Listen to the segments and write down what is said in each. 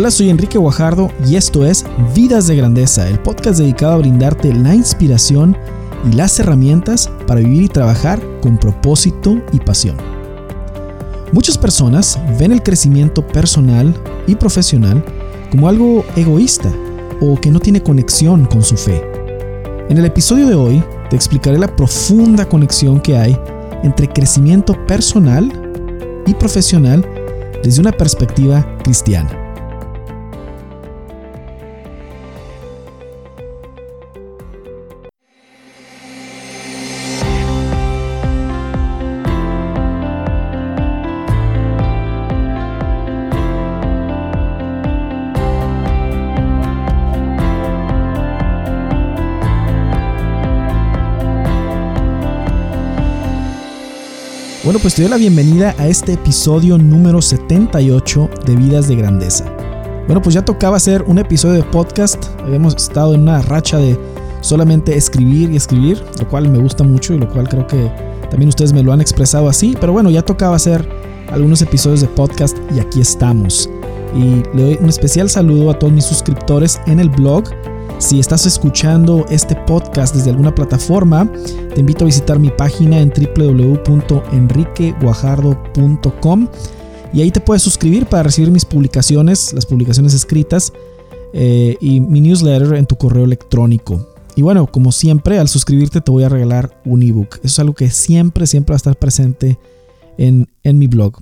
Hola, soy Enrique Guajardo y esto es Vidas de Grandeza, el podcast dedicado a brindarte la inspiración y las herramientas para vivir y trabajar con propósito y pasión. Muchas personas ven el crecimiento personal y profesional como algo egoísta o que no tiene conexión con su fe. En el episodio de hoy te explicaré la profunda conexión que hay entre crecimiento personal y profesional desde una perspectiva cristiana. Bueno, pues te doy la bienvenida a este episodio número 78 de Vidas de Grandeza. Bueno, pues ya tocaba hacer un episodio de podcast. Habíamos estado en una racha de solamente escribir y escribir, lo cual me gusta mucho y lo cual creo que también ustedes me lo han expresado así. Pero bueno, ya tocaba hacer algunos episodios de podcast y aquí estamos. Y le doy un especial saludo a todos mis suscriptores en el blog si estás escuchando este podcast desde alguna plataforma, te invito a visitar mi página en www.enriqueguajardo.com y ahí te puedes suscribir para recibir mis publicaciones, las publicaciones escritas eh, y mi newsletter en tu correo electrónico. Y bueno, como siempre, al suscribirte te voy a regalar un ebook. Eso es algo que siempre, siempre va a estar presente en, en mi blog.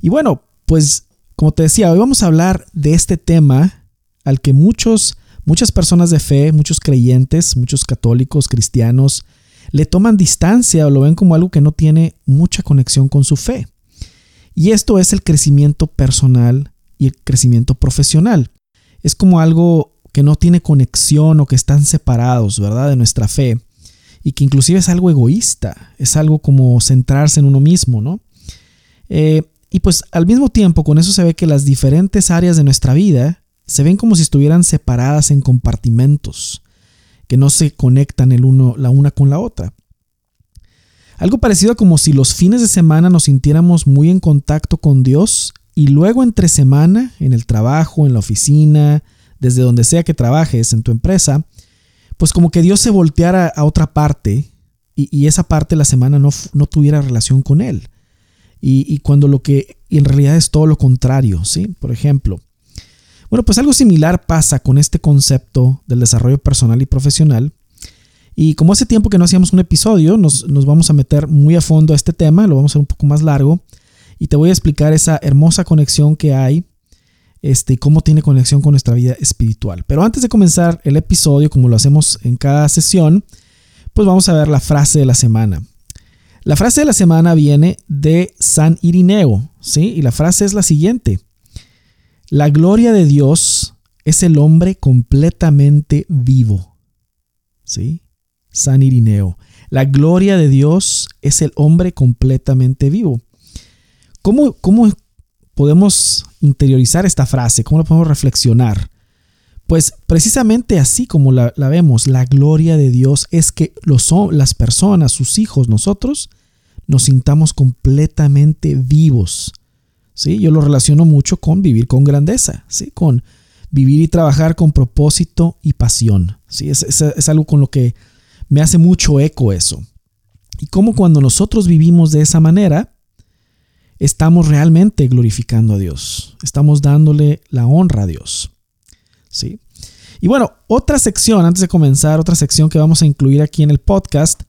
Y bueno, pues como te decía, hoy vamos a hablar de este tema al que muchos Muchas personas de fe, muchos creyentes, muchos católicos, cristianos, le toman distancia o lo ven como algo que no tiene mucha conexión con su fe. Y esto es el crecimiento personal y el crecimiento profesional. Es como algo que no tiene conexión o que están separados, ¿verdad? De nuestra fe. Y que inclusive es algo egoísta, es algo como centrarse en uno mismo, ¿no? Eh, y pues al mismo tiempo con eso se ve que las diferentes áreas de nuestra vida se ven como si estuvieran separadas en compartimentos, que no se conectan el uno, la una con la otra. Algo parecido a como si los fines de semana nos sintiéramos muy en contacto con Dios y luego entre semana, en el trabajo, en la oficina, desde donde sea que trabajes, en tu empresa, pues como que Dios se volteara a otra parte y, esa parte de la semana no, no tuviera relación con Él. Y, y, cuando lo que en realidad es todo lo contrario, ¿sí? Por ejemplo, bueno, pues algo similar pasa con este concepto del desarrollo personal y profesional. Y como hace tiempo que no hacíamos un episodio, nos, vamos a meter muy a fondo a este tema, lo vamos a hacer un poco más largo y te voy a explicar esa hermosa conexión que hay este, y cómo tiene conexión con nuestra vida espiritual. Pero antes de comenzar el episodio, como lo hacemos en cada sesión, pues vamos a ver la frase de la semana. La frase de la semana viene de San Irineo, ¿sí? Y la frase es la siguiente. La gloria de Dios es el hombre completamente vivo. ¿Sí? San Irineo. La gloria de Dios es el hombre completamente vivo. ¿Cómo, cómo podemos interiorizar esta frase? ¿Cómo la podemos reflexionar? Pues precisamente así como la, vemos, la gloria de Dios es que los, las personas, sus hijos, nosotros, nos sintamos completamente vivos. Yo lo relaciono mucho con vivir con grandeza, ¿sí? Con vivir y trabajar con propósito y pasión, ¿sí? Es, es, algo con lo que me hace mucho eco eso. Y como cuando nosotros vivimos de esa manera, estamos realmente glorificando a Dios, estamos dándole la honra a Dios, ¿sí? Y bueno, otra sección, antes de comenzar, otra sección que vamos a incluir aquí en el podcast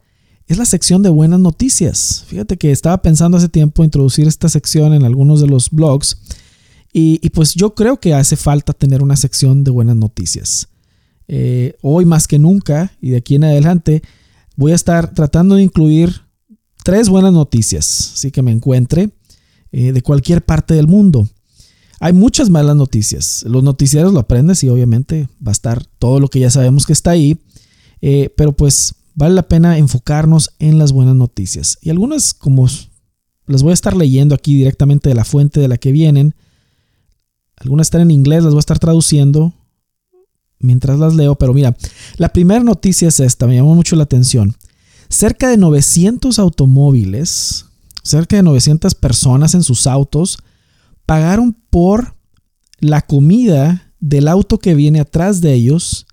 es la sección de buenas noticias. Fíjate que estaba pensando hace tiempo introducir esta sección en algunos de los blogs y, pues yo creo que hace falta tener una sección de buenas noticias. Eh, hoy más que nunca y de aquí en adelante voy a estar tratando de incluir tres buenas noticias, así que me encuentre eh, de cualquier parte del mundo. Hay muchas malas noticias. Los noticiarios lo aprendes y obviamente va a estar todo lo que ya sabemos que está ahí. Eh, pero pues vale la pena enfocarnos en las buenas noticias. Y algunas, como las voy a estar leyendo aquí directamente de la fuente de la que vienen, algunas están en inglés, las voy a estar traduciendo mientras las leo, pero mira, la primera noticia es esta, me llamó mucho la atención. Cerca de 900 automóviles, cerca de 900 personas en sus autos, pagaron por la comida del auto que viene atrás de ellos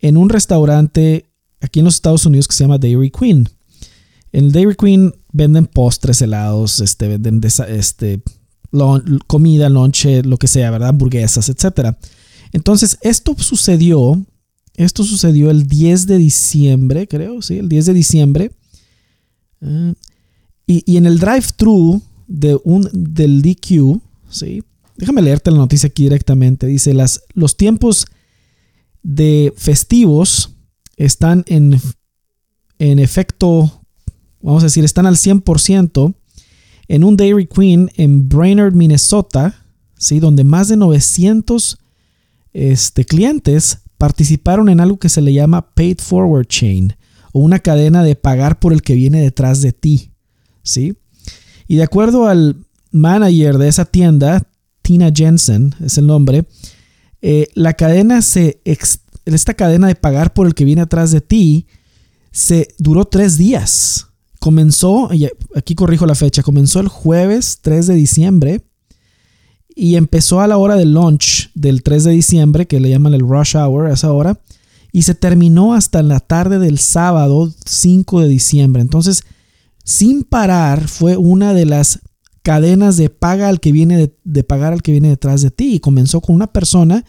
en un restaurante aquí en los Estados Unidos que se llama Dairy Queen. En el Dairy Queen venden postres, helados, este, venden este, comida, lonche, lo que sea, ¿verdad? Hamburguesas, etc. Entonces, esto sucedió, esto sucedió el 10 de diciembre, creo, sí, el 10 de diciembre. Ah, y, en el drive-thru de del DQ, ¿sí? Déjame leerte la noticia aquí directamente. Dice, las, los tiempos de festivos están en, en efecto, vamos a decir, están al 100% en un Dairy Queen en Brainerd, Minnesota, ¿sí? donde más de 900 este, clientes participaron en algo que se le llama Paid Forward Chain o una cadena de pagar por el que viene detrás de ti. ¿sí? Y de acuerdo al manager de esa tienda, Tina Jensen es el nombre, eh, la cadena se, esta cadena de pagar por el que viene atrás de ti, se duró tres días. Comenzó, aquí corrijo la fecha, comenzó el jueves 3 de diciembre y empezó a la hora del lunch del 3 de diciembre, que le llaman el rush hour a esa hora, y se terminó hasta la tarde del sábado 5 de diciembre. Entonces, sin parar, fue una de las cadenas de paga al que viene de, pagar al que viene detrás de ti. Y comenzó con una persona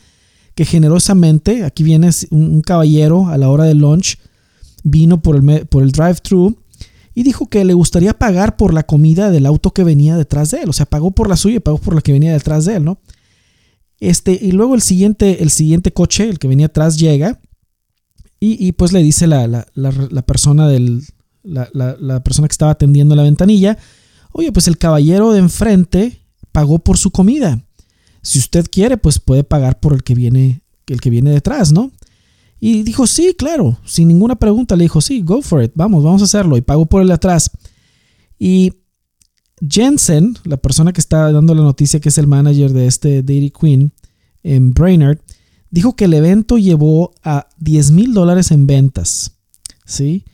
que generosamente, aquí viene un, caballero a la hora del lunch, vino por el, por el drive-thru y dijo que le gustaría pagar por la comida del auto que venía detrás de él. O sea, pagó por la suya y pagó por la que venía detrás de él, ¿no? Este, y luego el siguiente, el siguiente coche, el que venía atrás, llega y, pues le dice la, la, persona del, la, la, persona que estaba atendiendo la ventanilla, Oye, pues el caballero de enfrente pagó por su comida. Si usted quiere, pues puede pagar por el que viene, el que viene detrás, ¿no? Y dijo, sí, claro, sin ninguna pregunta. Le dijo, sí, go for it, vamos, vamos a hacerlo. Y pagó por el de atrás. Y Jensen, la persona que está dando la noticia, que es el manager de este Dairy Queen en Brainerd, dijo que el evento llevó a 10 mil dólares en ventas. ¿Sí?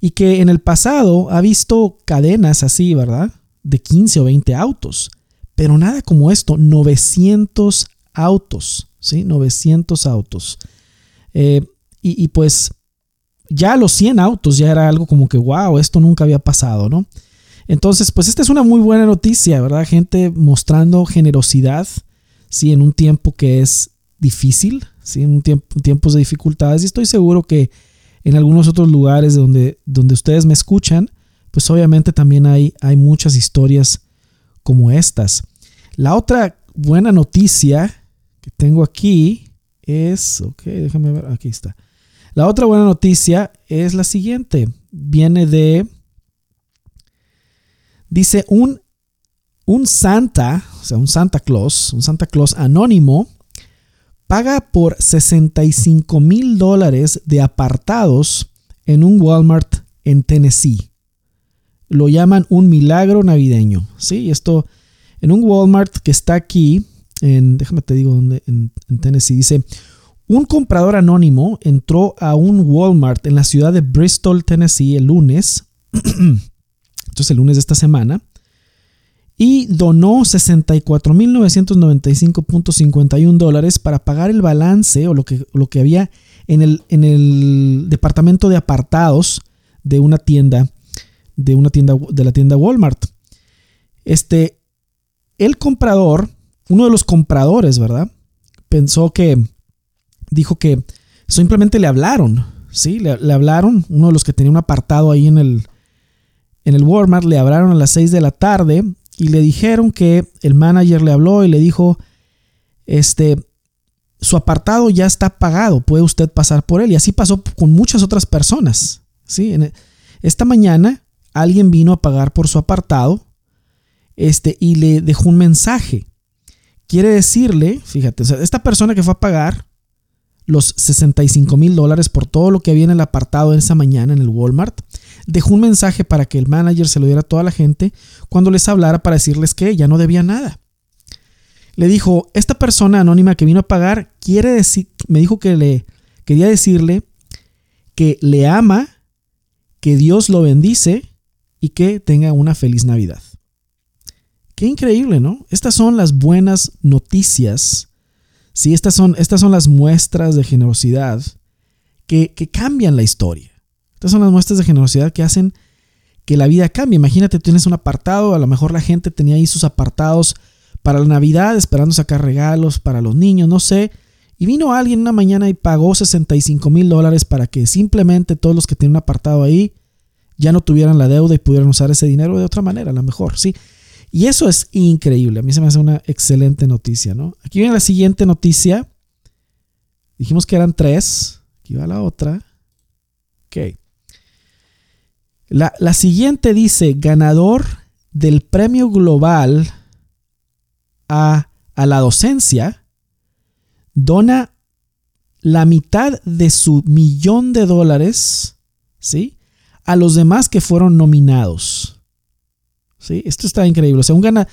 Y que en el pasado ha visto cadenas así, ¿verdad? de 15 o 20 autos. Pero nada como esto, 900 autos, ¿sí? 900 autos. Eh, y, pues ya los 100 autos ya era algo como que, wow, esto nunca había pasado, ¿no? Entonces, pues esta es una muy buena noticia, ¿verdad? Gente mostrando generosidad, ¿sí? En un tiempo que es difícil, ¿sí? En tiempos de dificultades. Y estoy seguro que en algunos otros lugares donde, donde ustedes me escuchan, pues obviamente también hay, hay muchas historias como estas. La otra buena noticia que tengo aquí es, ok, déjame ver, aquí está. La otra buena noticia es la siguiente. Viene de, dice un, un Santa, o sea, un Santa Claus, un Santa Claus anónimo, paga por 65 mil dólares de apartados en un Walmart en Tennessee lo llaman un milagro navideño. ¿sí? Esto en un Walmart que está aquí, en, déjame te digo dónde, en, Tennessee, dice, un comprador anónimo entró a un Walmart en la ciudad de Bristol, Tennessee, el lunes, entonces el lunes de esta semana, y donó 64.995.51 dólares para pagar el balance o lo que, lo que había en el, en el departamento de apartados de una tienda de una tienda de la tienda Walmart. Este el comprador, uno de los compradores, ¿verdad? Pensó que dijo que simplemente le hablaron, ¿sí? Le, hablaron, uno de los que tenía un apartado ahí en el en el Walmart le hablaron a las 6 de la tarde y le dijeron que el manager le habló y le dijo este su apartado ya está pagado, puede usted pasar por él. Y así pasó con muchas otras personas. ¿sí? E, esta mañana alguien vino a pagar por su apartado este, y le dejó un mensaje. Quiere decirle, fíjate, esta persona que fue a pagar los 65 mil dólares por todo lo que había en el apartado esa mañana en el Walmart, dejó un mensaje para que el manager se lo diera a toda la gente cuando les hablara para decirles que ya no debía nada. Le dijo, esta persona anónima que vino a pagar quiere decir, me dijo que le quería decirle que le ama, que Dios lo bendice y que tenga una feliz Navidad. Qué increíble, ¿no? Estas son las buenas noticias Sí, estas son, estas son las muestras de generosidad que, que cambian la historia. Estas son las muestras de generosidad que hacen que la vida cambie. Imagínate, tienes un apartado, a lo mejor la gente tenía ahí sus apartados para la Navidad, esperando sacar regalos para los niños, no sé. Y vino alguien una mañana y pagó 65 mil dólares para que simplemente todos los que tienen un apartado ahí ya no tuvieran la deuda y pudieran usar ese dinero de otra manera, a lo mejor, sí. Y eso es increíble. A mí se me hace una excelente noticia, ¿no? Aquí viene la siguiente noticia. Dijimos que eran tres. Aquí va la otra. Ok. La, siguiente dice, ganador del premio global a, a la docencia, dona la mitad de su millón de dólares, ¿sí? A los demás que fueron nominados. ¿Sí? Esto está increíble. O sea, un gana,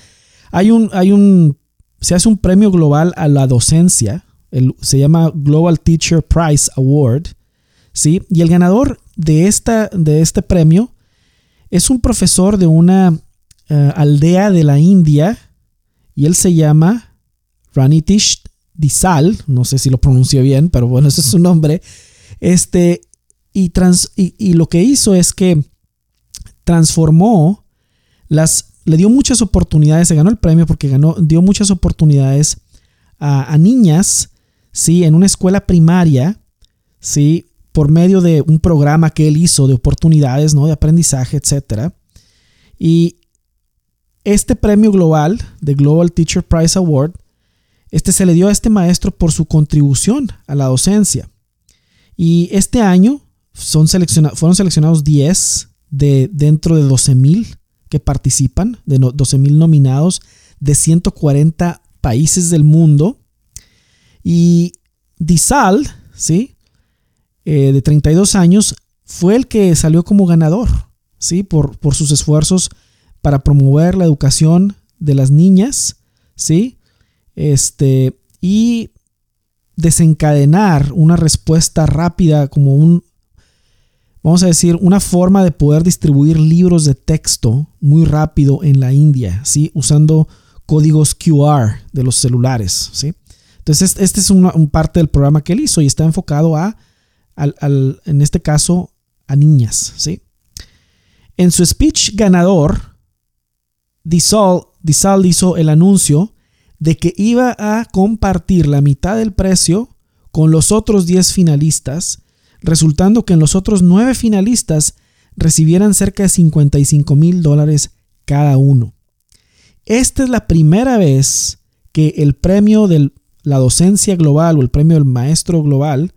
hay un, hay un, se hace un premio global a la docencia, se llama Global Teacher Prize Award, ¿sí? Y el ganador de, esta, de este premio es un profesor de una eh, aldea de la India y él se llama Ranitish Disal, no sé si lo pronuncio bien, pero bueno, ese es su nombre. Este, y, trans, y, lo que hizo es que transformó las, le dio muchas oportunidades, se ganó el premio porque ganó, dio muchas oportunidades a, niñas, ¿sí? En una escuela primaria, ¿sí? por medio de un programa que él hizo de oportunidades, ¿no? de aprendizaje, etc. Y este premio global, de Global Teacher Prize Award, este se le dio a este maestro por su contribución a la docencia. Y este año fueron seleccionados 10 de dentro de 12.000 que participan, de 12.000 nominados de 140 países del mundo. Y Disal, ¿sí? Eh, de 32 años, fue el que salió como ganador, ¿sí? Por, por sus esfuerzos para promover la educación de las niñas, ¿sí? Este, y desencadenar una respuesta rápida como un, vamos a decir, una forma de poder distribuir libros de texto muy rápido en la India, ¿sí? Usando códigos QR de los celulares, ¿sí? Entonces, este es una, un parte del programa que él hizo y está enfocado a en este caso, a niñas. ¿sí? En su speech ganador, Disal, hizo el anuncio de que iba a compartir la mitad del precio con los otros 10 finalistas, resultando que en los otros 9 finalistas recibieran cerca de 55 mil dólares cada uno. Esta es la primera vez que el premio de la docencia global o el premio del maestro global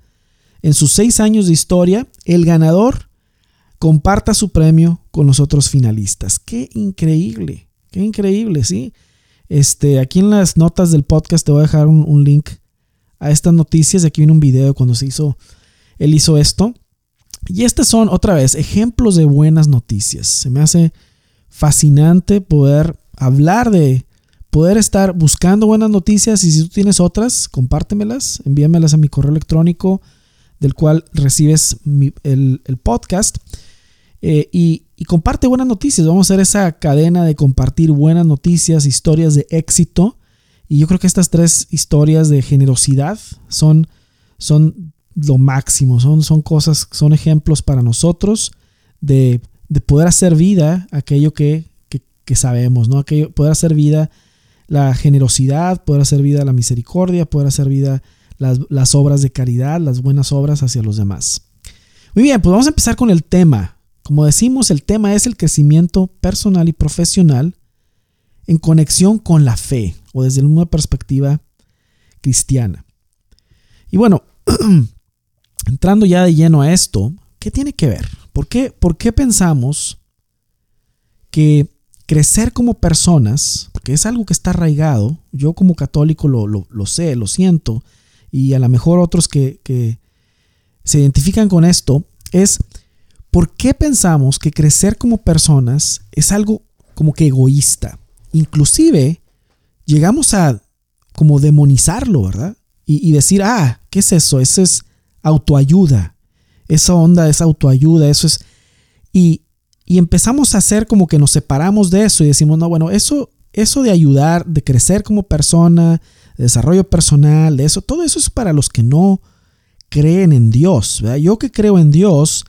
en sus seis años de historia, el ganador comparta su premio con los otros finalistas. Qué increíble, qué increíble, ¿sí? Este, aquí en las notas del podcast te voy a dejar un, link a estas noticias. Aquí viene un video cuando se hizo, él hizo esto. Y estas son, otra vez, ejemplos de buenas noticias. Se me hace fascinante poder hablar de, poder estar buscando buenas noticias y si tú tienes otras, compártemelas, envíamelas a mi correo electrónico del cual recibes el, podcast. Eh, y, comparte buenas noticias. Vamos a hacer esa cadena de compartir buenas noticias, historias de éxito. Y yo creo que estas tres historias de generosidad son, son lo máximo, son, son cosas, son ejemplos para nosotros de, poder hacer vida aquello que, sabemos, ¿no? Aquello, poder hacer vida la generosidad, poder hacer vida la misericordia, poder hacer vida las, obras de caridad, las buenas obras hacia los demás. Muy bien, pues vamos a empezar con el tema. Como decimos, el tema es el crecimiento personal y profesional en conexión con la fe o desde una perspectiva cristiana. Y bueno, entrando ya de lleno a esto, ¿qué tiene que ver? ¿Por qué, por qué pensamos que crecer como personas, porque es algo que está arraigado, yo como católico lo, lo sé, lo siento, y a lo mejor otros que, se identifican con esto, es por qué pensamos que crecer como personas es algo como que egoísta. Inclusive llegamos a como demonizarlo, ¿verdad? Y, decir, ah, ¿qué es eso? Eso es autoayuda. Esa onda es autoayuda, eso es... Y, y empezamos a hacer como que nos separamos de eso y decimos, no, bueno, eso, eso de ayudar, de crecer como persona, desarrollo personal, de eso, todo eso es para los que no creen en Dios. Yo que creo en Dios,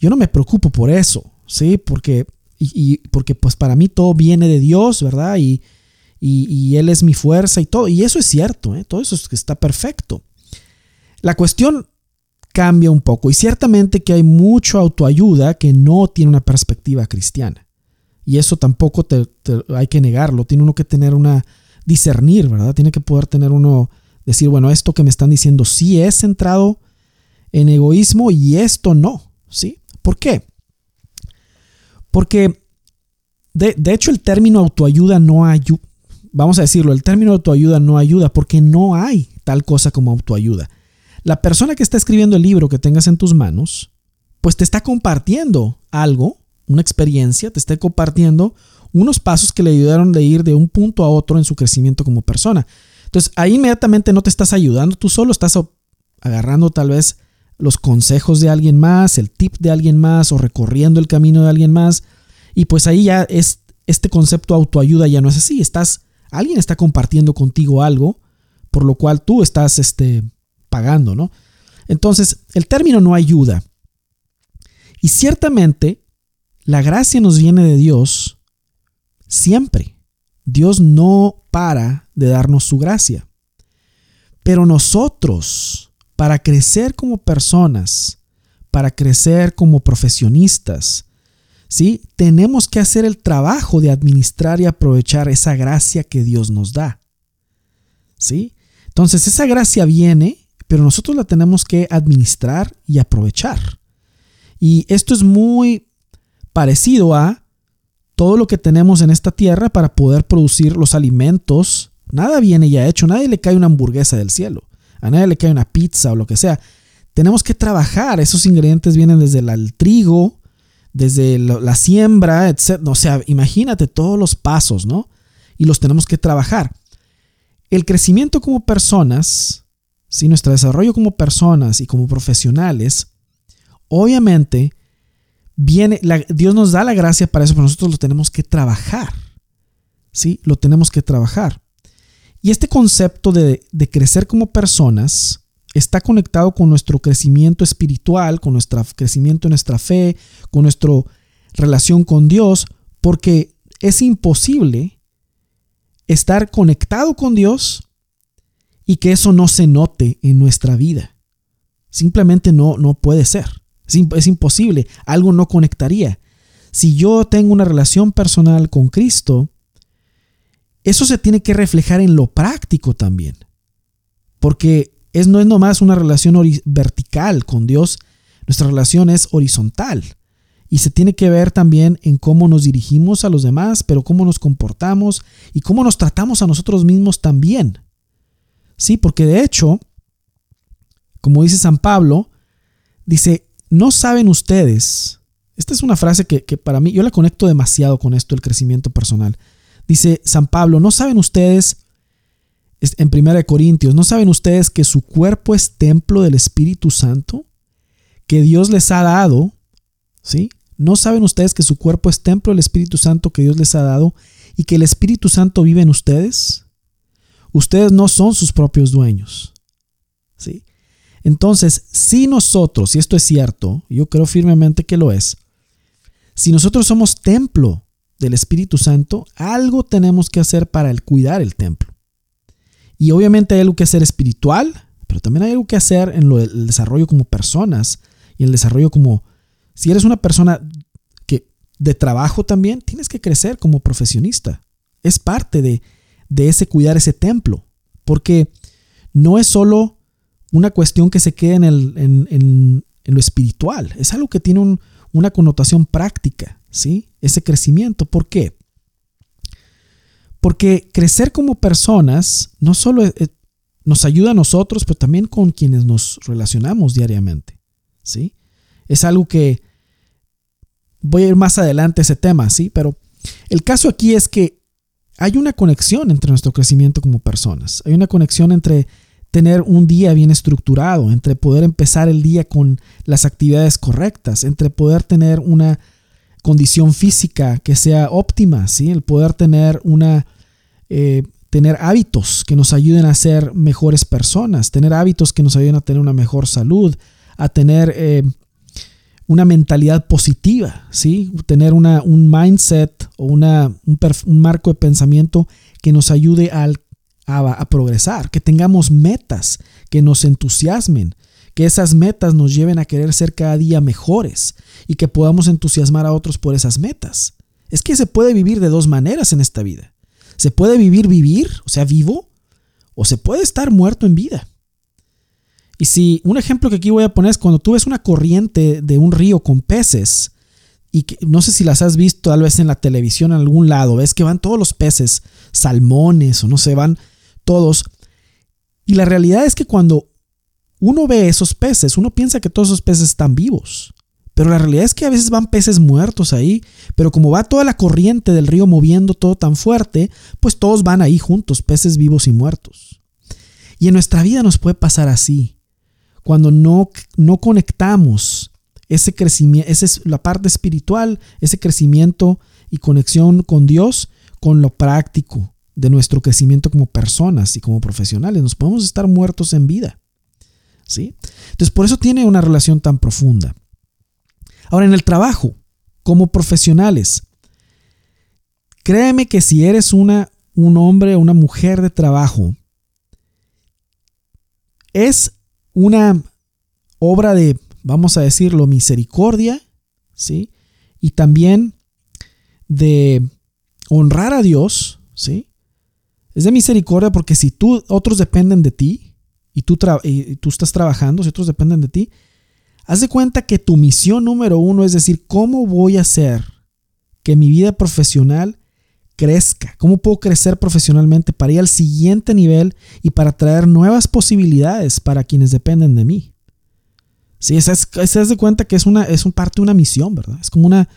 yo no me preocupo por eso, ¿sí? Porque, y, porque pues para mí todo viene de Dios, ¿verdad? Y, y, Él es mi fuerza y todo. Y eso es cierto, ¿eh? todo eso está perfecto. La cuestión cambia un poco y ciertamente que hay mucho autoayuda que no tiene una perspectiva cristiana. Y eso tampoco hay que negarlo, tiene uno que tener una discernir, ¿verdad? Tiene que poder tener uno decir, bueno, esto que me están diciendo sí es centrado en egoísmo y esto no, ¿sí? ¿Por qué? Porque de, de hecho el término autoayuda no ayuda, vamos a decirlo, el término autoayuda no ayuda porque no hay tal cosa como autoayuda. La persona que está escribiendo el libro que tengas en tus manos, pues te está compartiendo algo, una experiencia, te está compartiendo unos pasos que le ayudaron de ir de un punto a otro en su crecimiento como persona. Entonces ahí inmediatamente no te estás ayudando, tú solo estás agarrando tal vez los consejos de alguien más, el tip de alguien más o recorriendo el camino de alguien más. Y pues ahí ya es, este concepto autoayuda ya no es así, estás, alguien está compartiendo contigo algo, por lo cual tú estás este, pagando, ¿no? Entonces, el término no ayuda. Y ciertamente, la gracia nos viene de Dios siempre. Dios no para de darnos su gracia. Pero nosotros, para crecer como personas, para crecer como profesionistas, ¿sí? Tenemos que hacer el trabajo de administrar y aprovechar esa gracia que Dios nos da. ¿Sí? Entonces, esa gracia viene pero nosotros la tenemos que administrar y aprovechar. Y esto es muy parecido a todo lo que tenemos en esta tierra para poder producir los alimentos. Nada viene ya hecho, nadie le cae una hamburguesa del cielo, a nadie le cae una pizza o lo que sea. Tenemos que trabajar, esos ingredientes vienen desde el, trigo, desde la, siembra, etc. O sea, imagínate todos los pasos, ¿no? Y los tenemos que trabajar. El crecimiento como personas si nuestro desarrollo como personas y como profesionales, obviamente, viene, Dios nos da la gracia para eso, pero nosotros lo tenemos que trabajar. ¿Sí? Lo tenemos que trabajar. Y este concepto de, de crecer como personas está conectado con nuestro crecimiento espiritual, con nuestro crecimiento en nuestra fe, con nuestra relación con Dios, porque es imposible estar conectado con Dios y que eso no se note en nuestra vida. Simplemente no, no puede ser. Es, imposible. Algo no conectaría. Si yo tengo una relación personal con Cristo, eso se tiene que reflejar en lo práctico también. Porque es, no es nomás una relación vertical con Dios, nuestra relación es horizontal. Y se tiene que ver también en cómo nos dirigimos a los demás, pero cómo nos comportamos y cómo nos tratamos a nosotros mismos también. Sí, porque de hecho, como dice San Pablo, dice, no saben ustedes, esta es una frase que, para mí, yo la conecto demasiado con esto, el crecimiento personal. Dice San Pablo, no saben ustedes, en 1 Corintios, no saben ustedes que su cuerpo es templo del Espíritu Santo, que Dios les ha dado, ¿sí? ¿No saben ustedes que su cuerpo es templo del Espíritu Santo que Dios les ha dado y que el Espíritu Santo vive en ustedes? Ustedes no son sus propios dueños. ¿Sí? Entonces, si nosotros, y esto es cierto, yo creo firmemente que lo es, si nosotros somos templo del Espíritu Santo, algo tenemos que hacer para el cuidar el templo. Y obviamente hay algo que hacer espiritual, pero también hay algo que hacer en lo, el desarrollo como personas y el desarrollo como, si eres una persona que de trabajo también, tienes que crecer como profesionista. Es parte de, de ese cuidar ese templo, porque no es solo una cuestión que se quede en, el, en, lo espiritual, es algo que tiene una connotación práctica, ¿sí? Ese crecimiento. ¿Por qué? Porque crecer como personas no solo nos ayuda a nosotros, pero también con quienes nos relacionamos diariamente, ¿sí? Es algo que voy a ir más adelante a ese tema, ¿sí? Pero el caso aquí es que hay una conexión entre nuestro crecimiento como personas. Hay una conexión entre tener un día bien estructurado, entre poder empezar el día con las actividades correctas, entre poder tener una condición física que sea óptima, ¿sí? el poder tener una, eh, tener hábitos que nos ayuden a ser mejores personas, tener hábitos que nos ayuden a tener una mejor salud, a tener eh, una mentalidad positiva, ¿sí? tener una, un mindset o una, un, marco de pensamiento que nos ayude a, a progresar, que tengamos metas que nos entusiasmen, que esas metas nos lleven a querer ser cada día mejores y que podamos entusiasmar a otros por esas metas. Es que se puede vivir de dos maneras en esta vida. Se puede vivir vivir, o sea, vivo, o se puede estar muerto en vida. Y si un ejemplo que aquí voy a poner es cuando tú ves una corriente de un río con peces, y que, no sé si las has visto tal vez en la televisión en algún lado, ves que van todos los peces, salmones o no sé, van todos. Y la realidad es que cuando uno ve esos peces, uno piensa que todos esos peces están vivos. Pero la realidad es que a veces van peces muertos ahí, pero como va toda la corriente del río moviendo todo tan fuerte, pues todos van ahí juntos, peces vivos y muertos. Y en nuestra vida nos puede pasar así. Cuando no, no conectamos ese crecimiento, esa es la parte espiritual, ese crecimiento y conexión con Dios, con lo práctico de nuestro crecimiento como personas y como profesionales. Nos podemos estar muertos en vida. ¿Sí? Entonces, por eso tiene una relación tan profunda. Ahora, en el trabajo, como profesionales, créeme que si eres una, un hombre o una mujer de trabajo, es una obra de, vamos a decirlo, misericordia, ¿sí? Y también de honrar a Dios, ¿sí? Es de misericordia porque si tú, otros dependen de ti y tú, y tú estás trabajando, si otros dependen de ti, Haz de cuenta que tu misión número uno es decir, ¿cómo voy a hacer que mi vida profesional crezca? ¿Cómo puedo crecer profesionalmente para ir al siguiente nivel y para traer nuevas posibilidades para quienes dependen de mí? Sí, haz de cuenta que es, una, es un parte de una misión, ¿verdad? Es como una,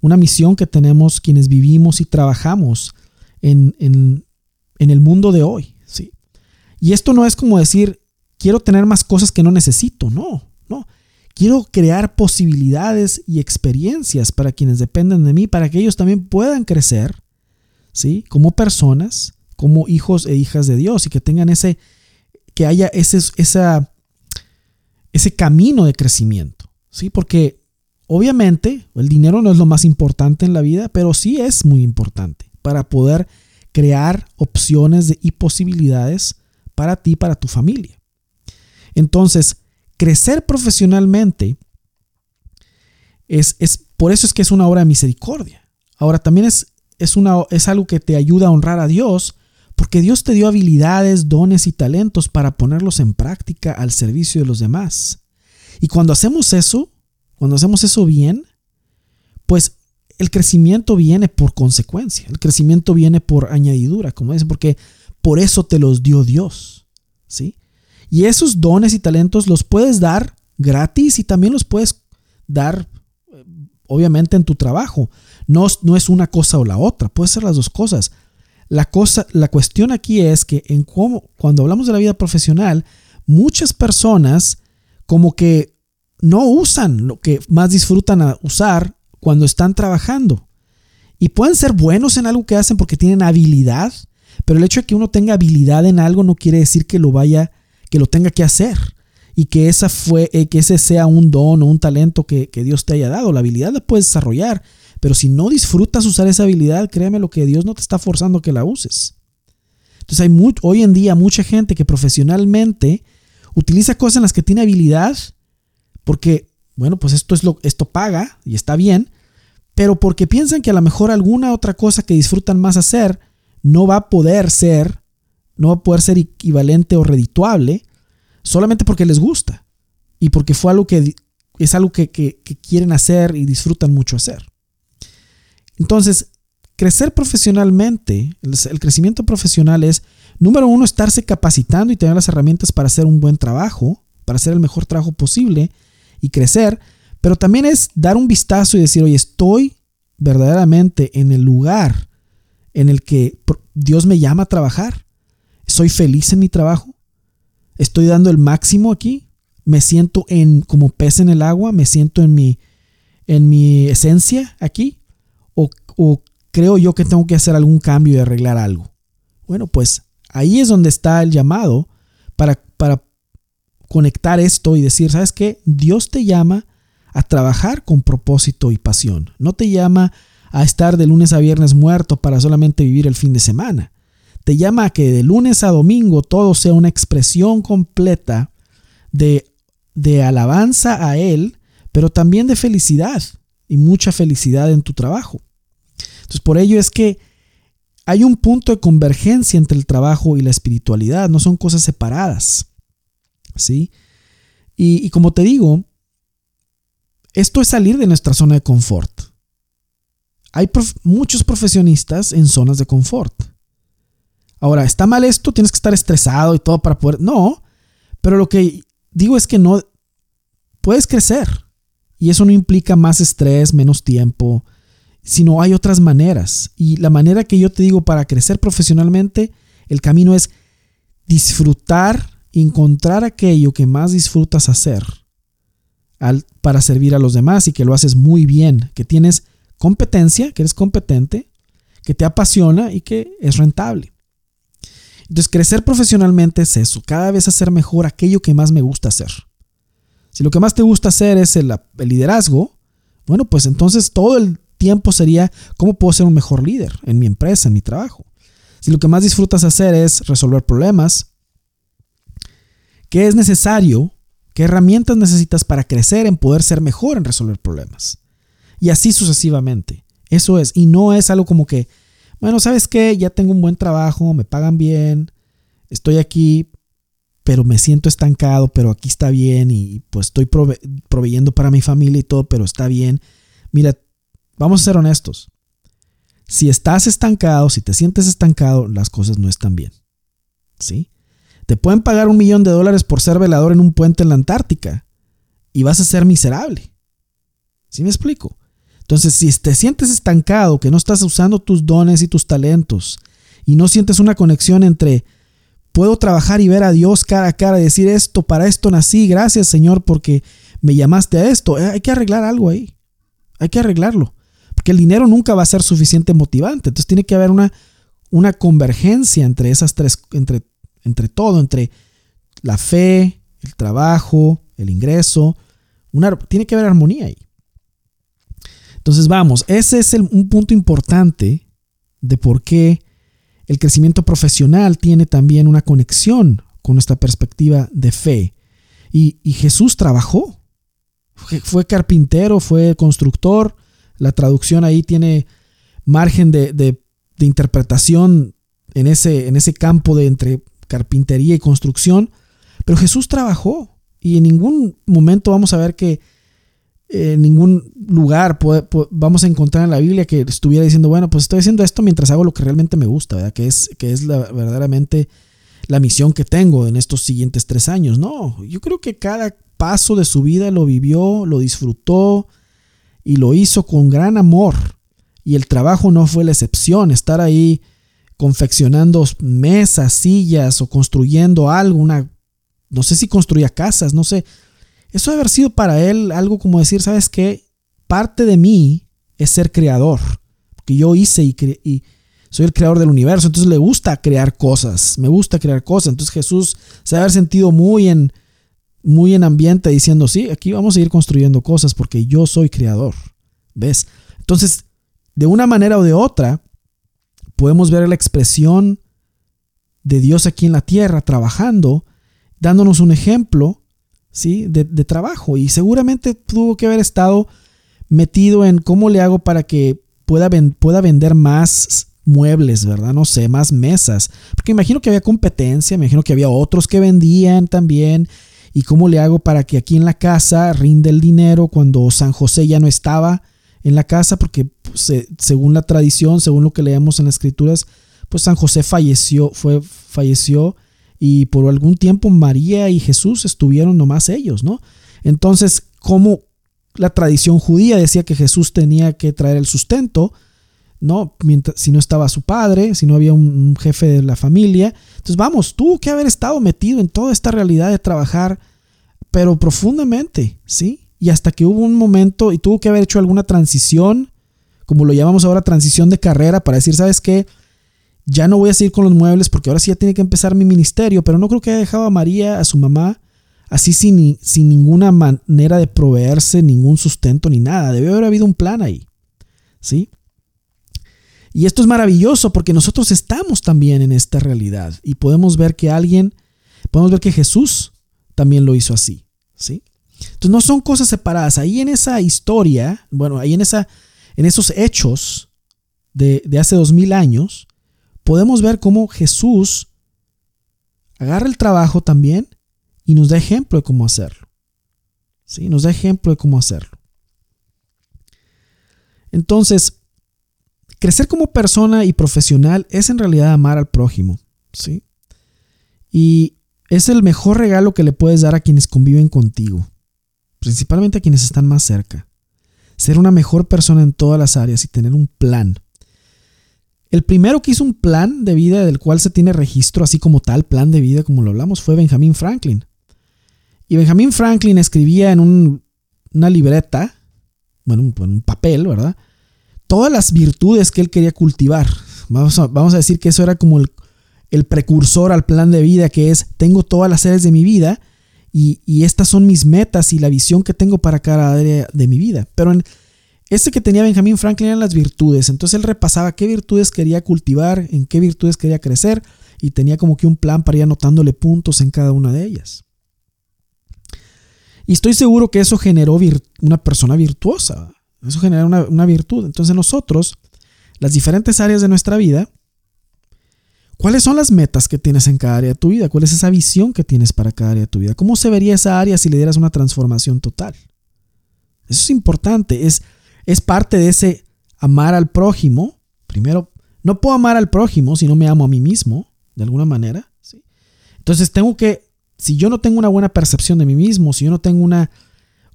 una misión que tenemos quienes vivimos y trabajamos en, en, en el mundo de hoy, ¿sí? Y esto no es como decir, quiero tener más cosas que no necesito, no, no. Quiero crear posibilidades y experiencias para quienes dependen de mí, para que ellos también puedan crecer, ¿sí? Como personas, como hijos e hijas de Dios y que tengan ese, que haya ese, ese camino de crecimiento, ¿sí? Porque obviamente el dinero no es lo más importante en la vida, pero sí es muy importante para poder crear opciones y posibilidades para ti, para tu familia. Entonces, crecer profesionalmente es, es, por eso es que es una obra de misericordia. Ahora también es, es, una, es algo que te ayuda a honrar a Dios, porque Dios te dio habilidades, dones y talentos para ponerlos en práctica al servicio de los demás. Y cuando hacemos eso, cuando hacemos eso bien, pues el crecimiento viene por consecuencia, el crecimiento viene por añadidura, como dicen, porque por eso te los dio Dios, ¿sí? Y esos dones y talentos los puedes dar gratis y también los puedes dar, eh, obviamente, en tu trabajo. No, no es una cosa o la otra, puede ser las dos cosas. La, cosa, la cuestión aquí es que en cómo, cuando hablamos de la vida profesional, muchas personas como que no usan lo que más disfrutan a usar cuando están trabajando. Y pueden ser buenos en algo que hacen porque tienen habilidad, pero el hecho de que uno tenga habilidad en algo no quiere decir que lo vaya que lo tenga que hacer y que, esa fue, eh, que ese sea un don o un talento que, Dios te haya dado. La habilidad la puedes desarrollar, pero si no disfrutas usar esa habilidad, créeme lo que Dios no te está forzando que la uses. Entonces hay hoy en día mucha gente que profesionalmente utiliza cosas en las que tiene habilidad porque, bueno, pues esto, es lo, esto paga y está bien, pero porque piensan que a lo mejor alguna otra cosa que disfrutan más hacer no va a poder ser no va a poder ser equivalente o redituable solamente porque les gusta y porque fue algo que es algo que, quieren hacer y disfrutan mucho hacer. Entonces, crecer profesionalmente, el, crecimiento profesional es, número uno, estarse capacitando y tener las herramientas para hacer un buen trabajo, para hacer el mejor trabajo posible y crecer, pero también es dar un vistazo y decir, oye, estoy verdaderamente en el lugar en el que Dios me llama a trabajar. ¿Soy feliz en mi trabajo? ¿Estoy dando el máximo aquí? ¿Me siento en como pez en el agua? ¿Me siento en mi, en mi esencia aquí? ¿O, creo yo que tengo que hacer algún cambio y arreglar algo? Bueno, pues ahí es donde está el llamado para, para conectar esto y decir, ¿sabes qué? Dios te llama a trabajar con propósito y pasión. No te llama a estar de lunes a viernes muerto para solamente vivir el fin de semana. Te llama a que de lunes a domingo todo sea una expresión completa de, de alabanza a Él, pero también de felicidad y mucha felicidad en tu trabajo. Entonces por ello es que hay un punto de convergencia entre el trabajo y la espiritualidad, no son cosas separadas. ¿Sí? Y, como te digo, esto es salir de nuestra zona de confort. Hay muchos profesionistas en zonas de confort. Ahora, ¿está mal esto? ¿Tienes que estar estresado y todo para poder...? No, pero lo que digo es que no... Puedes crecer. Y eso no implica más estrés, menos tiempo, sino hay otras maneras. Y la manera que yo te digo para crecer profesionalmente, el camino es disfrutar, encontrar aquello que más disfrutas hacer para servir a los demás y que lo haces muy bien, que tienes competencia, que eres competente, que te apasiona y que es rentable. Entonces, crecer profesionalmente es eso, cada vez hacer mejor aquello que más me gusta hacer. Si lo que más te gusta hacer es el, liderazgo, bueno, pues entonces todo el tiempo sería cómo puedo ser un mejor líder en mi empresa, en mi trabajo. Si lo que más disfrutas hacer es resolver problemas, ¿qué es necesario? ¿Qué herramientas necesitas para crecer en poder ser mejor en resolver problemas? Y así sucesivamente. Eso es. Y no es algo como que, bueno, ¿sabes qué? Ya tengo un buen trabajo, me pagan bien, estoy aquí, pero me siento estancado, pero aquí está bien y pues estoy proveyendo para mi familia y todo, pero está bien. Mira, vamos a ser honestos. Si estás estancado, si te sientes estancado, las cosas no están bien. ¿Sí? Te pueden pagar un millón de dólares por ser velador en un puente en la Antártica y vas a ser miserable. ¿Sí me explico? Entonces, si te sientes estancado, que no estás usando tus dones y tus talentos y no sientes una conexión entre puedo trabajar y ver a Dios cara a cara y decir esto, para esto nací, gracias Señor porque me llamaste a esto, eh, hay que arreglar algo ahí. Hay que arreglarlo. Porque el dinero nunca va a ser suficiente motivante. Entonces tiene que haber una, una convergencia entre esas tres, entre, entre todo, entre la fe, el trabajo, el ingreso. Una, tiene que haber armonía ahí. Entonces vamos, ese es un punto importante de por qué el crecimiento profesional tiene también una conexión con nuestra perspectiva de fe. Y Jesús trabajó, fue carpintero, fue constructor. La traducción ahí tiene margen de, interpretación en ese, en ese campo de entre carpintería y construcción. Pero Jesús trabajó y en ningún momento vamos a ver que en ningún lugar vamos a encontrar en la Biblia que estuviera diciendo, bueno, pues estoy haciendo esto mientras hago lo que realmente me gusta, Que es, que es la, verdaderamente la misión que tengo en estos siguientes tres años. No, yo creo que cada paso de su vida lo vivió, lo disfrutó y lo hizo con gran amor. Y el trabajo no fue la excepción, estar ahí confeccionando mesas, sillas o construyendo algo, una, no sé si construía casas, no sé. Eso debe haber sido para él algo como decir, ¿sabes qué? Parte de mí es ser creador, que yo hice y, y soy el creador del universo, entonces le gusta crear cosas, me gusta crear cosas. Entonces Jesús se debe haber sentido muy en, muy en ambiente diciendo, sí, aquí vamos a ir construyendo cosas porque yo soy creador. ¿Ves? Entonces, de una manera o de otra, podemos ver la expresión de Dios aquí en la tierra trabajando, dándonos un ejemplo ¿sí? de, trabajo. Y seguramente tuvo que haber estado metido en cómo le hago para que pueda, pueda vender más muebles, ¿verdad? No sé, más mesas. Porque imagino que había competencia, imagino que había otros que vendían también y cómo le hago para que aquí en la casa rinde el dinero cuando San José ya no estaba en la casa, porque pues, según la tradición, según lo que leemos en las escrituras, pues San José falleció, fue, falleció y por algún tiempo María y Jesús estuvieron nomás ellos, ¿no? Entonces, como la tradición judía decía que Jesús tenía que traer el sustento, ¿no? Mientras, si no estaba su padre, si no había un, jefe de la familia. Entonces, vamos, tuvo que haber estado metido en toda esta realidad de trabajar, pero profundamente, ¿sí? Y hasta que hubo un momento y tuvo que haber hecho alguna transición, como lo llamamos ahora transición de carrera, para decir, ¿sabes qué? ya no voy a seguir con los muebles porque ahora sí ya tiene que empezar mi ministerio, pero no creo que haya dejado a María, a su mamá, así sin, sin ninguna manera de proveerse ningún sustento ni nada. Debe haber habido un plan ahí. ¿Sí? Y esto es maravilloso porque nosotros estamos también en esta realidad y podemos ver que alguien, podemos ver que Jesús también lo hizo así. ¿Sí? Entonces no son cosas separadas. Ahí en esa historia, bueno, ahí en, esa, en esos hechos de, de hace dos mil años, podemos ver cómo Jesús agarra el trabajo también y nos da ejemplo de cómo hacerlo. ¿Sí? Nos da ejemplo de cómo hacerlo. Entonces, crecer como persona y profesional es en realidad amar al prójimo. ¿sí? Y es el mejor regalo que le puedes dar a quienes conviven contigo, principalmente a quienes están más cerca. Ser una mejor persona en todas las áreas y tener un plan. El primero que hizo un plan de vida del cual se tiene registro, así como tal plan de vida, como lo hablamos, fue Benjamin Franklin. Y Benjamin Franklin escribía en una libreta, bueno, en un papel, ¿verdad? Todas las virtudes que él quería cultivar. Vamos a, vamos a decir que eso era como el, el, precursor al plan de vida, que es, tengo todas las áreas de mi vida y, estas son mis metas y la visión que tengo para cada área de mi vida. Pero en este que tenía Benjamin Franklin eran las virtudes. Entonces él repasaba qué virtudes quería cultivar, en qué virtudes quería crecer y tenía como que un plan para ir anotándole puntos en cada una de ellas. Y estoy seguro que eso generó una persona virtuosa. Eso generó una, una virtud. Entonces nosotros, las diferentes áreas de nuestra vida, ¿cuáles son las metas que tienes en cada área de tu vida? ¿Cuál es esa visión que tienes para cada área de tu vida? ¿Cómo se vería esa área si le dieras una transformación total? Eso es importante. Es, es parte de ese amar al prójimo. Primero, no puedo amar al prójimo si no me amo a mí mismo, de alguna manera. ¿sí? Entonces tengo que si yo no tengo una buena percepción de mí mismo, si yo no tengo una,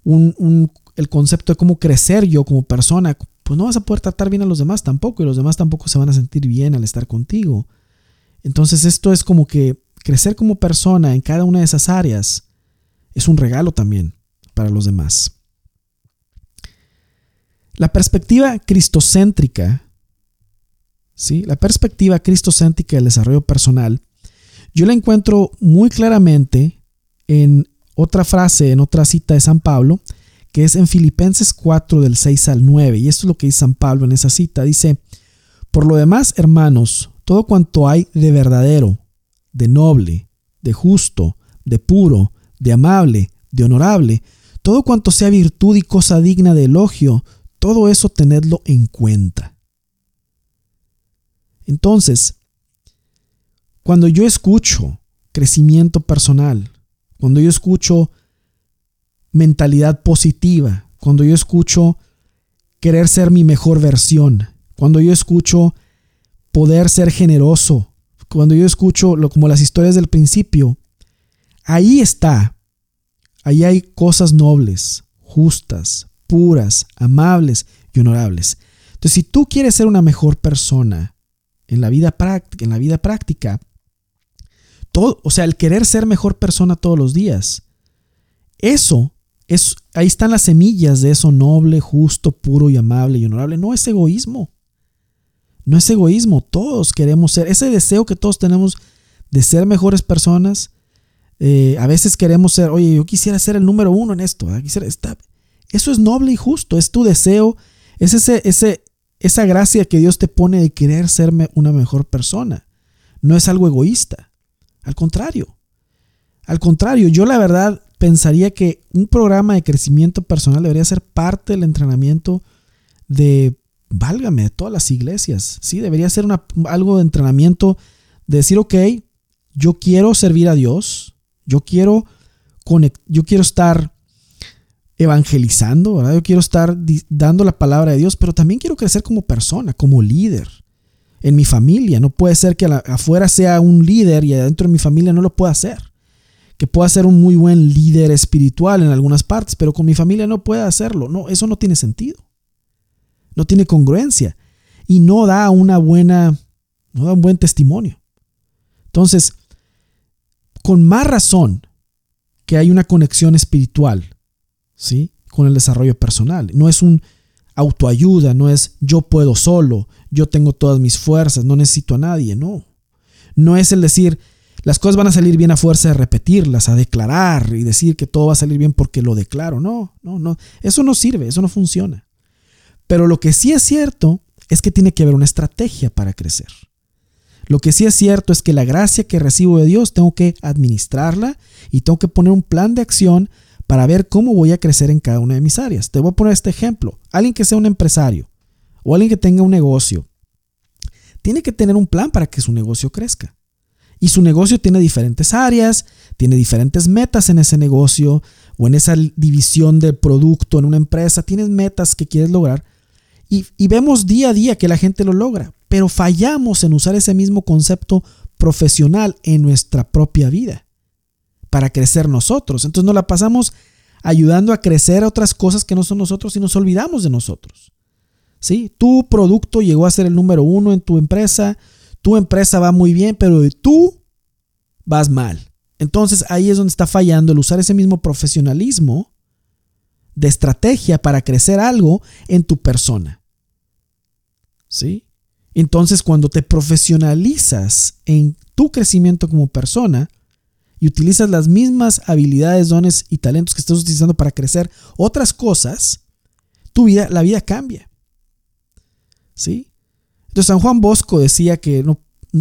un, el concepto de cómo crecer yo como persona, pues no vas a poder tratar bien a los demás tampoco y los demás tampoco se van a sentir bien al estar contigo. Entonces esto es como que crecer como persona en cada una de esas áreas es un regalo también para los demás. La perspectiva cristocéntrica, ¿sí? la perspectiva cristocéntrica del desarrollo personal yo la encuentro muy claramente en otra frase, en otra cita de San Pablo, que es en Filipenses 4 del 6 al 9. Y esto es lo que dice San Pablo en esa cita. Dice, por lo demás, hermanos, todo cuanto hay de verdadero, de noble, de justo, de puro, de amable, de honorable, todo cuanto sea virtud y cosa digna de elogio, todo eso tenedlo en cuenta. Entonces, cuando yo escucho crecimiento personal, cuando yo escucho mentalidad positiva, cuando yo escucho querer ser mi mejor versión, cuando yo escucho poder ser generoso, cuando yo escucho lo, como las historias del principio, ahí está, ahí hay cosas nobles, justas, puras, amables y honorables. Entonces, si tú quieres ser una mejor persona en la vida práctica, en la vida práctica o sea, el querer ser mejor persona todos los días. Eso, es, ahí están las semillas de eso noble, justo, puro y amable y honorable. No es egoísmo. No es egoísmo. Todos queremos ser, ese deseo que todos tenemos de ser mejores personas. Eh, a veces queremos ser, oye, yo quisiera ser el número uno en esto. Quisiera, eso es noble y justo. Es tu deseo. Es ese, ese, esa gracia que Dios te pone de querer ser una mejor persona. No es algo egoísta. Al contrario. Al contrario, yo la verdad pensaría que un programa de crecimiento personal debería ser parte del entrenamiento de, válgame, de todas las iglesias. Sí, debería ser algo de entrenamiento de decir, ok, yo quiero servir a Dios, yo quiero, yo quiero estar evangelizando, ¿verdad? yo quiero estar dando la palabra de Dios, pero también quiero crecer como persona, como líder en mi familia. No puede ser que afuera sea un líder y adentro de mi familia no lo pueda hacer. Que pueda ser un muy buen líder espiritual en algunas partes, pero con mi familia no puede hacerlo. No, eso no tiene sentido. No tiene congruencia y no da una buena, no da un buen testimonio. Entonces, con más razón que hay una conexión espiritual, ¿sí? Con el desarrollo personal. No es un autoayuda, no es yo puedo solo, yo tengo todas mis fuerzas, no necesito a nadie, no. No es el decir las cosas van a salir bien a fuerza de repetirlas, a declarar y decir que todo va a salir bien porque lo declaro. No, no, no. Eso no sirve, eso no funciona. Pero lo que sí es cierto es que tiene que haber una estrategia para crecer. Lo que sí es cierto es que la gracia que recibo de Dios tengo que administrarla y tengo que poner un plan de acción para ver cómo voy a crecer en cada una de mis áreas. Te voy a poner este ejemplo. Alguien que sea un empresario o alguien que tenga un negocio, tiene que tener un plan para que su negocio crezca. Y su negocio tiene diferentes áreas, tiene diferentes metas en ese negocio o en esa división de producto en una empresa. Tienes metas que quieres lograr y, vemos día a día que la gente lo logra, pero fallamos en usar ese mismo concepto profesional en nuestra propia vida para crecer nosotros. Entonces nos la pasamos ayudando a crecer a otras cosas que no son nosotros y nos olvidamos de nosotros. ¿Sí? Tu producto llegó a ser el número uno en tu empresa, tu empresa va muy bien, pero tú vas mal. Entonces ahí es donde está fallando el usar ese mismo profesionalismo de estrategia para crecer algo en tu persona. ¿Sí? Entonces cuando te profesionalizas en tu crecimiento como persona y utilizas las mismas habilidades, dones y talentos que estás utilizando para crecer otras cosas, tu vida, la vida cambia. ¿Sí? Entonces San Juan Bosco decía que no,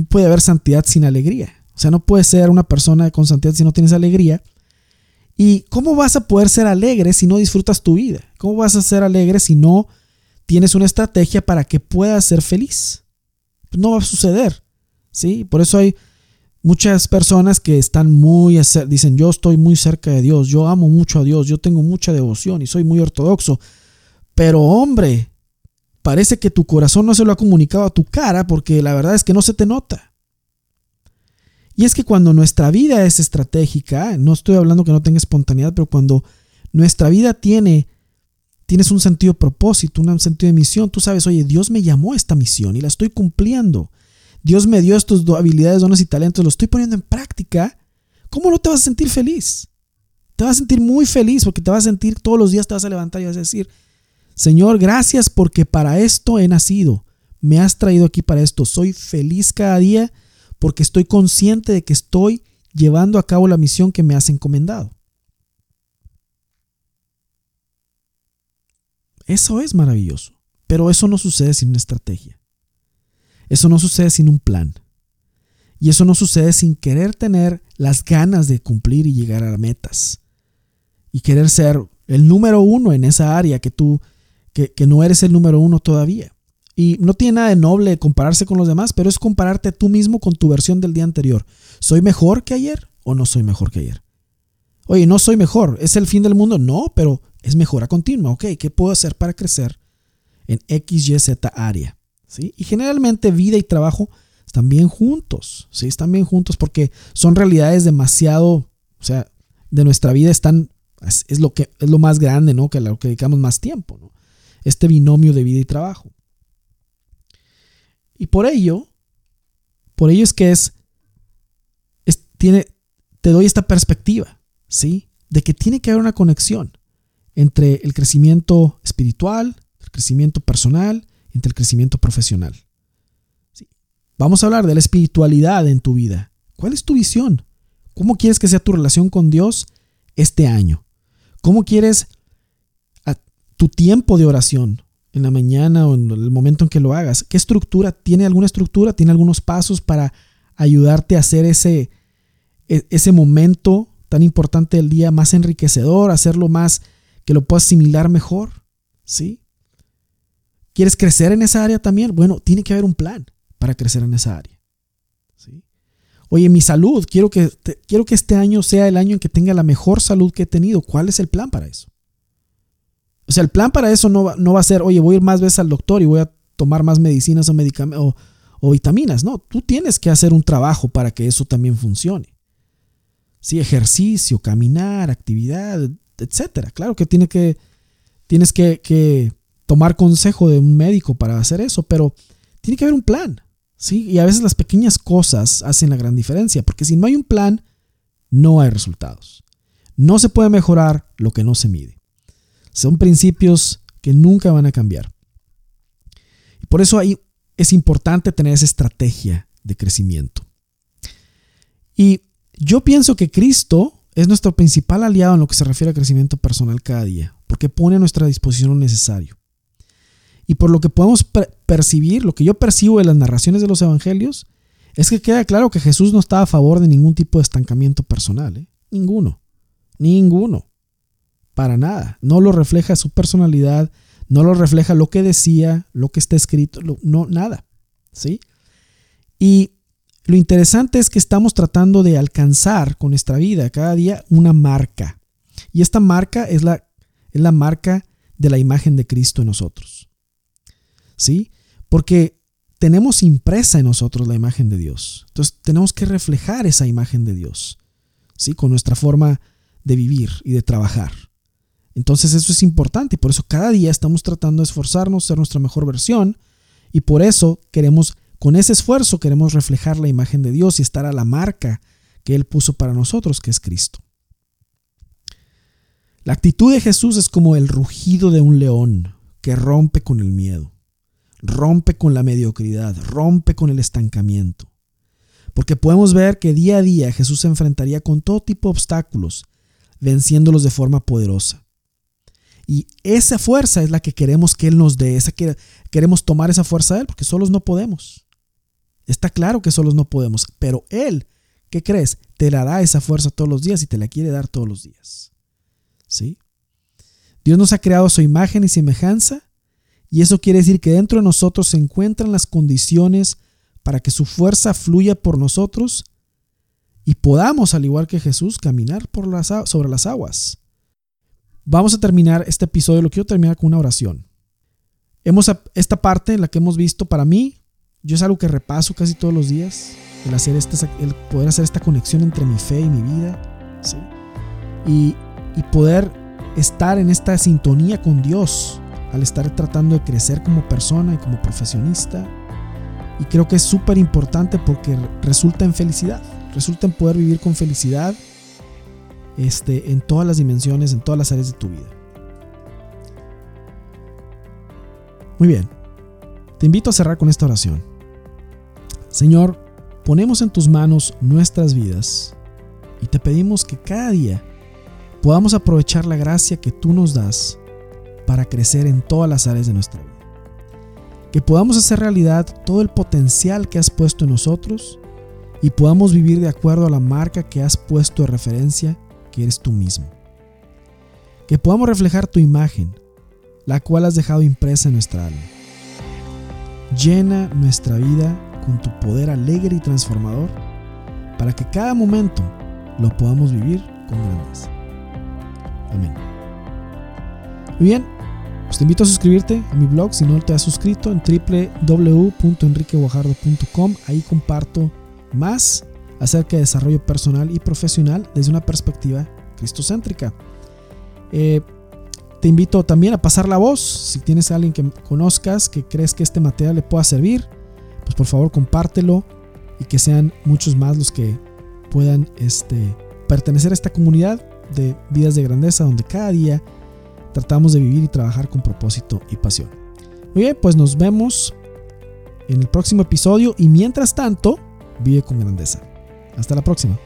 puede haber santidad sin alegría. O sea, no puede ser una persona con santidad si no tienes alegría. ¿Y cómo vas a poder ser alegre si no disfrutas tu vida? ¿Cómo vas a ser alegre si no tienes una estrategia para que puedas ser feliz? No va a suceder. ¿sí? Por eso hay muchas personas que están muy, dicen, yo estoy muy cerca de Dios, yo amo mucho a Dios, yo tengo mucha devoción y soy muy ortodoxo. Pero hombre, parece que tu corazón no se lo ha comunicado a tu cara porque la verdad es que no se te nota. Y es que cuando nuestra vida es estratégica, no estoy hablando que no tenga espontaneidad, pero cuando nuestra vida tiene tienes un sentido de propósito, un sentido de misión, tú sabes, oye, Dios me llamó a esta misión y la estoy cumpliendo. Dios me dio estas habilidades, dones y talentos, lo estoy poniendo en práctica. ¿Cómo no te vas a sentir feliz? Te vas a sentir muy feliz porque te vas a sentir todos los días, te vas a levantar y vas a decir, Señor, gracias porque para esto he nacido. Me has traído aquí para esto. Soy feliz cada día porque estoy consciente de que estoy llevando a cabo la misión que me has encomendado. Eso es maravilloso, pero eso no sucede sin una estrategia. Eso no sucede sin un plan. Y eso no sucede sin querer tener las ganas de cumplir y llegar a metas. Y querer ser el número uno en esa área que tú que, no eres el número uno todavía. Y no tiene nada de noble compararse con los demás, pero es compararte tú mismo con tu versión del día anterior. ¿Soy mejor que ayer o no soy mejor que ayer? Oye, no soy mejor. ¿Es el fin del mundo? No, pero es mejora continua. Ok, ¿qué puedo hacer para crecer en X, Y, Z área? ¿Sí? Y generalmente vida y trabajo están bien juntos. ¿sí? Están bien juntos porque son realidades demasiado, o sea, de nuestra vida están, es, lo, que, es lo más grande, ¿no? Que a lo que dedicamos más tiempo, ¿no? Este binomio de vida y trabajo. Y por ello, por ello es que es, tiene, te doy esta perspectiva, ¿sí? De que tiene que haber una conexión entre el crecimiento espiritual, el crecimiento personal, entre el crecimiento profesional. ¿Sí? Vamos a hablar de la espiritualidad en tu vida. ¿Cuál es tu visión? ¿Cómo quieres que sea tu relación con Dios este año? ¿Cómo quieres tu tiempo de oración en la mañana o en el momento en que lo hagas. ¿Qué estructura? ¿Tiene alguna estructura? ¿Tiene algunos pasos para ayudarte a hacer ese, e, ese momento tan importante del día más enriquecedor, hacerlo más que lo puedas asimilar mejor? ¿Sí? ¿Quieres crecer en esa área también? Bueno, tiene que haber un plan para crecer en esa área. ¿Sí? Oye, mi salud, quiero que, quiero que este año sea el año en que tenga la mejor salud que he tenido. ¿Cuál es el plan para eso? O sea, el plan para eso no va, no va a ser, oye, voy a ir más veces al doctor y voy a tomar más medicinas o, o, vitaminas. No, tú tienes que hacer un trabajo para que eso también funcione. Sí, ejercicio, caminar, actividad, etcétera. Claro que, que tienes que, que, tomar consejo de un médico para hacer eso, pero tiene que haber un plan. ¿sí? Y a veces las pequeñas cosas hacen la gran diferencia, porque si no hay un plan, no hay resultados. No se puede mejorar lo que no se mide. Son principios que nunca van a cambiar. Por eso ahí es importante tener esa estrategia de crecimiento. Y yo pienso que Cristo es nuestro principal aliado en lo que se refiere a crecimiento personal cada día, porque pone a nuestra disposición lo necesario. Y por lo que podemos percibir, lo que yo percibo de las narraciones de los evangelios, es que queda claro que Jesús no estaba a favor de ningún tipo de estancamiento personal. ¿eh? Ninguno. Ninguno. Para nada. No lo refleja su personalidad, no lo refleja lo que decía, lo que está escrito, no, nada. ¿Sí? Y lo interesante es que estamos tratando de alcanzar con nuestra vida cada día una marca. Y esta marca es la, es la marca de la imagen de Cristo en nosotros. ¿sí? Porque tenemos impresa en nosotros la imagen de Dios. Entonces tenemos que reflejar esa imagen de Dios, ¿sí? Con nuestra forma de vivir y de trabajar. Entonces eso es importante y por eso cada día estamos tratando de esforzarnos, ser nuestra mejor versión y por eso queremos, con ese esfuerzo queremos reflejar la imagen de Dios y estar a la marca que Él puso para nosotros, que es Cristo. La actitud de Jesús es como el rugido de un león que rompe con el miedo rompe con la mediocridad, rompe con el estancamiento. Porque podemos ver que día a día Jesús se enfrentaría con todo tipo de obstáculos, venciéndolos de forma poderosa. Y esa fuerza es la que queremos que Él nos dé, esa que queremos tomar esa fuerza de Él, porque solos no podemos. Está claro que solos no podemos, pero Él, ¿qué crees? Te dará esa fuerza todos los días y te la quiere dar todos los días. ¿Sí? Dios nos ha creado su imagen y semejanza y eso quiere decir que dentro de nosotros se encuentran las condiciones para que su fuerza fluya por nosotros y podamos, al igual que Jesús, caminar por las, sobre las aguas. Vamos a terminar este episodio, lo quiero terminar con una oración. Hemos, esta parte, en la que hemos visto, para mí, yo es algo que repaso casi todos los días, el, hacer el poder hacer esta conexión entre mi fe y mi vida, y, y poder estar en esta sintonía con Dios, al estar tratando de crecer como persona y como profesionista. Y creo que es súper importante porque resulta en felicidad, resulta en poder vivir con felicidad este, en todas las dimensiones, en todas las áreas de tu vida. Muy bien, te invito a cerrar con esta oración. Señor, ponemos en tus manos nuestras vidas y te pedimos que cada día podamos aprovechar la gracia que tú nos das para crecer en todas las áreas de nuestra vida. Que podamos hacer realidad todo el potencial que has puesto en nosotros y podamos vivir de acuerdo a la marca que has puesto de referencia, que eres tú mismo. Que podamos reflejar tu imagen, la cual has dejado impresa en nuestra alma. Llena nuestra vida con tu poder alegre y transformador para que cada momento lo podamos vivir con grandeza. Amén. Muy bien, pues te invito a suscribirte a mi blog si no te has suscrito en www.enriqueguajardo.com. Ahí comparto más acerca de desarrollo personal y profesional desde una perspectiva cristocéntrica. Eh, te invito también a pasar la voz. Si tienes a alguien que conozcas, que crees que este material le pueda servir, pues por favor compártelo y que sean muchos más los que puedan este, pertenecer a esta comunidad de vidas de grandeza donde cada día tratamos de vivir y trabajar con propósito y pasión. Muy bien, pues nos vemos en el próximo episodio y mientras tanto, vive con grandeza. Hasta la próxima.